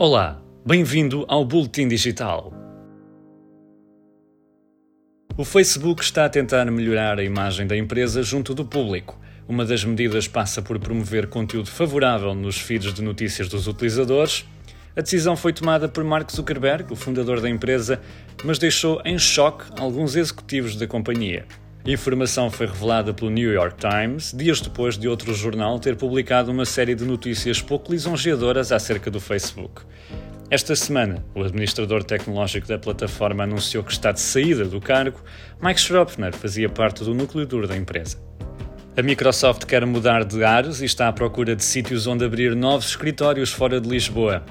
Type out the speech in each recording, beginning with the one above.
Olá, bem-vindo ao Boletim Digital. O Facebook está a tentar melhorar a imagem da empresa junto do público. Uma das medidas passa por promover conteúdo favorável nos feeds de notícias dos utilizadores. A decisão foi tomada por Mark Zuckerberg, o fundador da empresa, mas deixou em choque alguns executivos da companhia. A informação foi revelada pelo New York Times dias depois de outro jornal ter publicado uma série de notícias pouco lisonjeadoras acerca do Facebook. Esta semana, o administrador tecnológico da plataforma anunciou que está de saída do cargo. Mike Schropner fazia parte do núcleo duro da empresa. A Microsoft quer mudar de ares e está à procura de sítios onde abrir novos escritórios fora de Lisboa.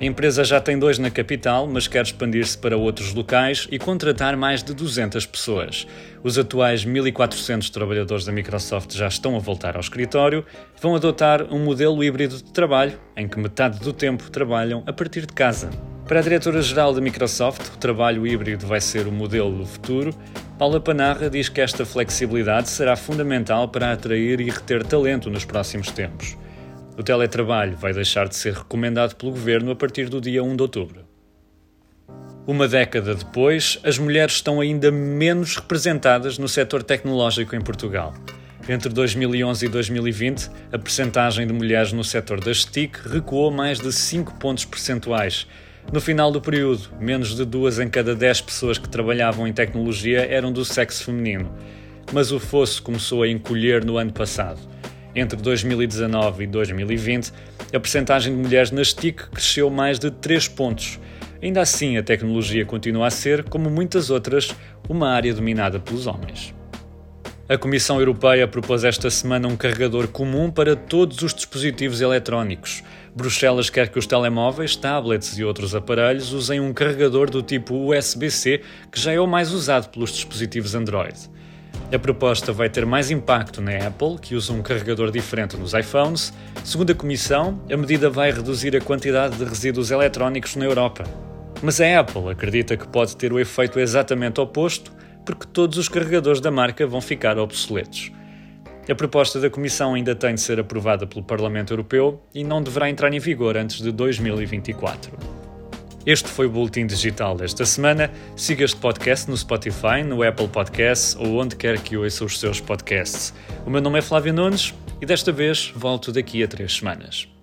A empresa já tem dois na capital, mas quer expandir-se para outros locais e contratar mais de 200 pessoas. Os atuais 1.400 trabalhadores da Microsoft já estão a voltar ao escritório e vão adotar um modelo híbrido de trabalho, em que metade do tempo trabalham a partir de casa. Para a diretora-geral da Microsoft, o trabalho híbrido vai ser o modelo do futuro. Paula Panarra diz que esta flexibilidade será fundamental para atrair e reter talento nos próximos tempos. O teletrabalho vai deixar de ser recomendado pelo governo a partir do dia 1 de outubro. Uma década depois, as mulheres estão ainda menos representadas no setor tecnológico em Portugal. Entre 2011 e 2020, a percentagem de mulheres no setor das TIC recuou mais de 5 pontos percentuais. No final do período, menos de duas em cada 10 pessoas que trabalhavam em tecnologia eram do sexo feminino. Mas o fosso começou a encolher no ano passado. Entre 2019 e 2020, a percentagem de mulheres nas TIC cresceu mais de 3 pontos. Ainda assim, a tecnologia continua a ser, como muitas outras, uma área dominada pelos homens. A Comissão Europeia propôs esta semana um carregador comum para todos os dispositivos eletrónicos. Bruxelas quer que os telemóveis, tablets e outros aparelhos usem um carregador do tipo USB-C, que já é o mais usado pelos dispositivos Android. A proposta vai ter mais impacto na Apple, que usa um carregador diferente nos iPhones. Segundo a Comissão, a medida vai reduzir a quantidade de resíduos eletrónicos na Europa. Mas a Apple acredita que pode ter o efeito exatamente oposto, porque todos os carregadores da marca vão ficar obsoletos. A proposta da Comissão ainda tem de ser aprovada pelo Parlamento Europeu e não deverá entrar em vigor antes de 2024. Este foi o Boletim Digital desta semana. Siga este podcast no Spotify, no Apple Podcasts ou onde quer que ouça os seus podcasts. O meu nome é Flávio Nunes e desta vez volto daqui a três semanas.